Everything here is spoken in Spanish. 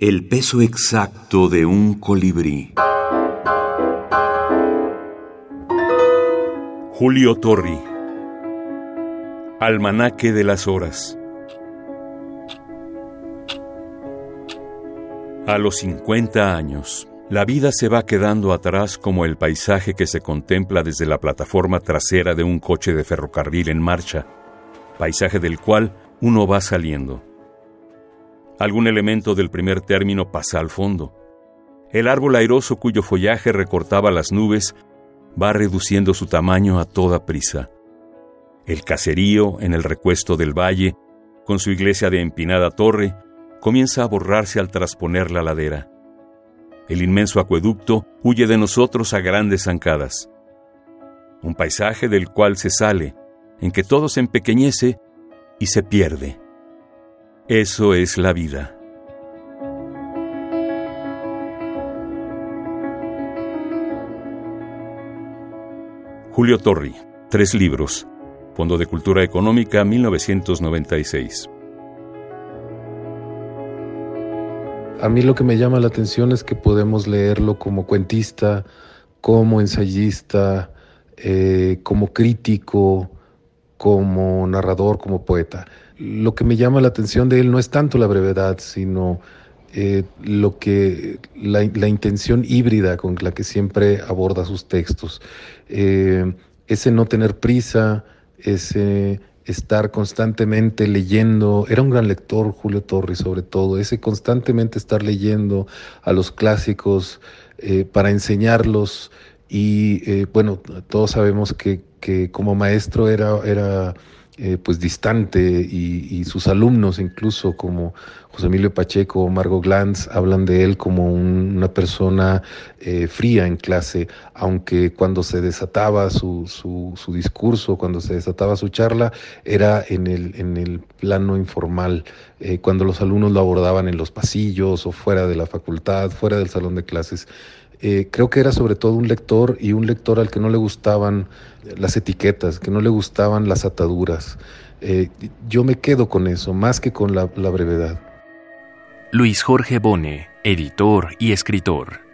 El peso exacto de un colibrí. Julio Torri. Almanaque de las Horas. A los 50 años, la vida se va quedando atrás como el paisaje que se contempla desde la plataforma trasera de un coche de ferrocarril en marcha, paisaje del cual uno va saliendo. Algún elemento del primer término pasa al fondo. El árbol airoso cuyo follaje recortaba las nubes va reduciendo su tamaño a toda prisa. El caserío, en el recuesto del valle, con su iglesia de empinada torre, comienza a borrarse al trasponer la ladera. El inmenso acueducto huye de nosotros a grandes zancadas. Un paisaje del cual se sale, en que todo se empequeñece y se pierde. Eso es la vida. Julio Torri, tres libros. Fondo de Cultura Económica 1996. A mí lo que me llama la atención es que podemos leerlo como cuentista, como ensayista, eh, como crítico, como narrador, como poeta. Lo que me llama la atención de él no es tanto la brevedad, sino eh, lo que la, intención híbrida con la que siempre aborda sus textos. Eh, ese no tener prisa, ese estar constantemente leyendo, era un gran lector Julio Torres sobre todo, ese constantemente estar leyendo a los clásicos eh, para enseñarlos y bueno, todos sabemos que, que como maestro era, era eh, pues distante y, sus alumnos incluso como José Emilio Pacheco o Margot Glantz hablan de él como una persona eh, fría en clase, aunque cuando se desataba su, su, discurso, cuando se desataba su charla, era en el, en el plano informal, eh, cuando los alumnos lo abordaban en los pasillos o fuera de la facultad, fuera del salón de clases. Eh, creo que era sobre todo un lector y un lector al que no le gustaban las etiquetas, que no le gustaban las ataduras. Eh, yo me quedo con eso, más que con la, la brevedad. Luis Jorge Bone, editor y escritor.